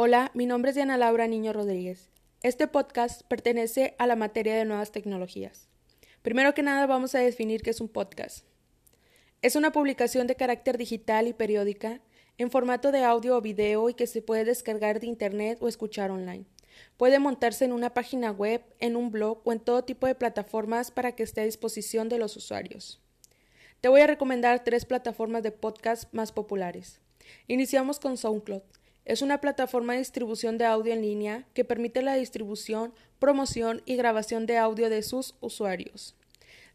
Hola, mi nombre es Diana Laura Niño Rodríguez. Este podcast pertenece a la materia de nuevas tecnologías. Primero que nada vamos a definir qué es un podcast. Es una publicación de carácter digital y periódica en formato de audio o video y que se puede descargar de internet o escuchar online. Puede montarse en una página web, en un blog o en todo tipo de plataformas para que esté a disposición de los usuarios. Te voy a recomendar tres plataformas de podcast más populares. Iniciamos con SoundCloud. Es una plataforma de distribución de audio en línea que permite la distribución, promoción y grabación de audio de sus usuarios.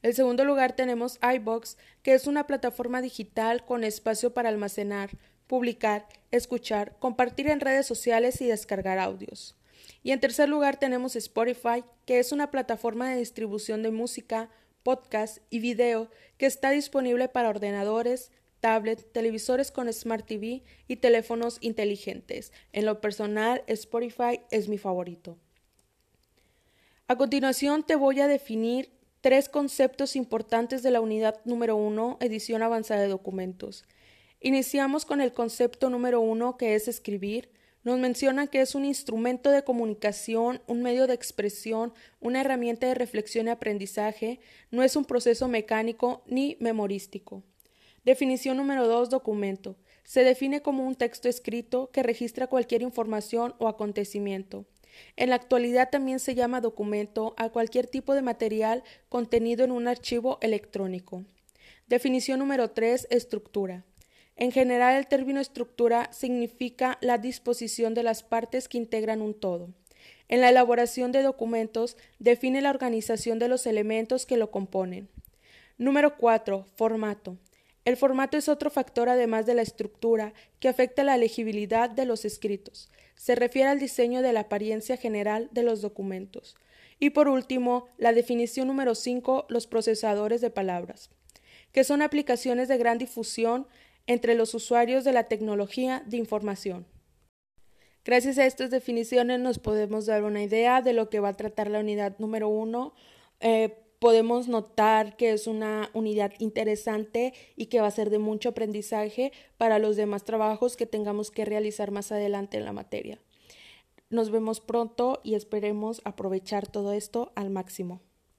En segundo lugar tenemos iBox, que es una plataforma digital con espacio para almacenar, publicar, escuchar, compartir en redes sociales y descargar audios. Y en tercer lugar tenemos Spotify, que es una plataforma de distribución de música, podcast y video que está disponible para ordenadores, tablet, televisores con Smart TV y teléfonos inteligentes. En lo personal, Spotify es mi favorito. A continuación te voy a definir tres conceptos importantes de la unidad número 1, edición avanzada de documentos. Iniciamos con el concepto número 1, que es escribir. Nos menciona que es un instrumento de comunicación, un medio de expresión, una herramienta de reflexión y aprendizaje, no es un proceso mecánico ni memorístico. Definición número 2. Documento. Se define como un texto escrito que registra cualquier información o acontecimiento. En la actualidad también se llama documento a cualquier tipo de material contenido en un archivo electrónico. Definición número 3. Estructura. En general, el término estructura significa la disposición de las partes que integran un todo. En la elaboración de documentos define la organización de los elementos que lo componen. Número 4. Formato. El formato es otro factor además de la estructura que afecta la legibilidad de los escritos. Se refiere al diseño de la apariencia general de los documentos. Y por último, la definición número 5, los procesadores de palabras, que son aplicaciones de gran difusión entre los usuarios de la tecnología de información. Gracias a estas definiciones nos podemos dar una idea de lo que va a tratar la unidad número 1 podemos notar que es una unidad interesante y que va a ser de mucho aprendizaje para los demás trabajos que tengamos que realizar más adelante en la materia. Nos vemos pronto y esperemos aprovechar todo esto al máximo.